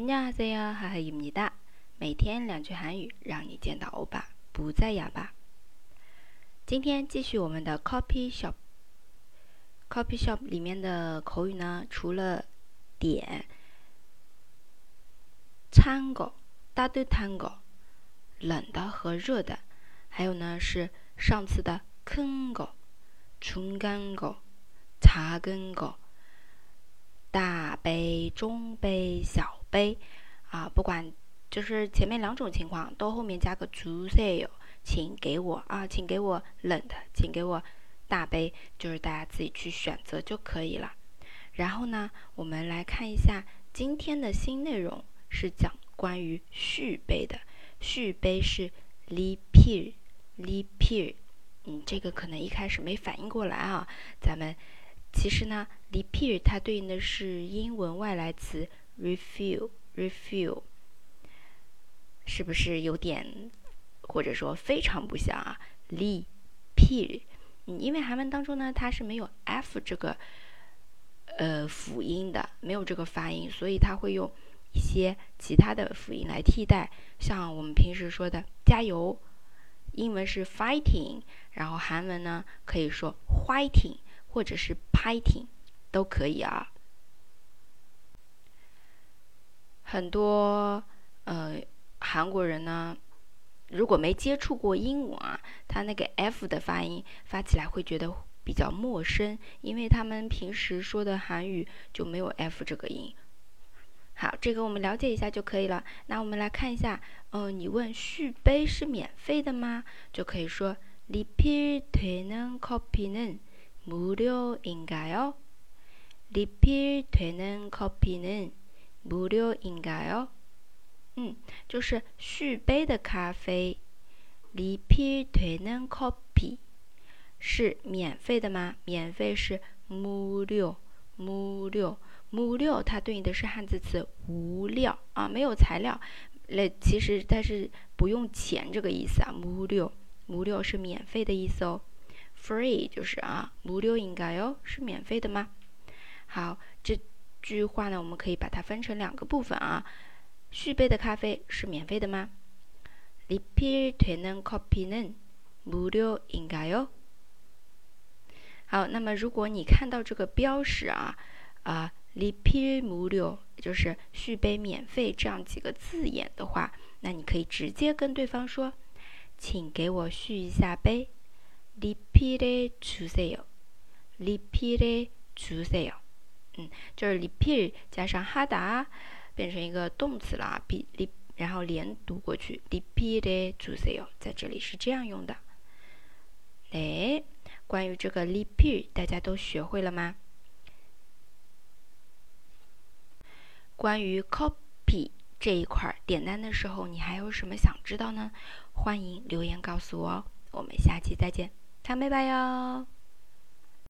안녕하세요，하하입니다。每天两句韩语，让你见到欧巴不再哑巴。今天继续我们的 Copy Shop。Copy Shop 里面的口语呢，除了点、찬 거、 따뜻한 거、 冷的和热的，还有呢是上次的큰 거、 중간 거、 작은 거、 大杯、中杯、小 杯啊，不管就是前面两种情况，都后面加个주세 요， 请给我啊，请给我冷的，请给我大杯，就是大家自己去选择就可以了。然后呢，我们来看一下今天的新内容，是讲关于续杯的。续杯是리필리 필， 嗯，这个可能一开始没反应过来啊。咱们其实呢，리필它对应的是英文外来词。 refill，refill，是不是有点或者说非常不像啊？li p，因为韩文当中呢，它是没有 f 这个呃辅音的，没有这个发音，所以它会用一些其他的辅音来替代。像我们平时说的加油，英文是 fighting，然后韩文呢可以说 fighting 或者是 fighting 都可以啊。很多呃韩国人呢，如果没接触过英文啊，他那个 F 的发音发起来会觉得比较陌生，因为他们平时说的韩语就没有 F 这个音。好，这个我们了解一下就可以了。那我们来看一下，嗯，你问续杯是免费的吗？就可以说리필되는커피는무료인가요리필되는커피는 无料应该哦，嗯，就是续杯的咖啡，리필되는 커피是免费的吗？免费是无料，无料，无料，它对应的是汉字词无料啊，没有材料，那其实它是不用钱这个意思啊，无料，无料是免费的意思哦，free 就是啊，无料应该哦，是免费的吗？好，这。 句话呢，我们可以把它分成两个部分啊。续杯的咖啡是免费的吗？리필되는커피는무료인가 요？ 好，那么如果你看到这个标识啊，啊，리필무료就是续杯免费这样几个字眼的话，那你可以直接跟对方说，请给我续一下杯。리필해주세 요。 리필해주세 요。 嗯，就是리필加上하다变成一个动词了，리 리， 然后连读过去，리필해주세 요， 在这里是这样用的。哎，关于这个리필大家都学会了吗？关于 copy 这一块点单的时候，你还有什么想知道呢？欢迎留言告诉我哦。我们下期再见，唱拜拜哟。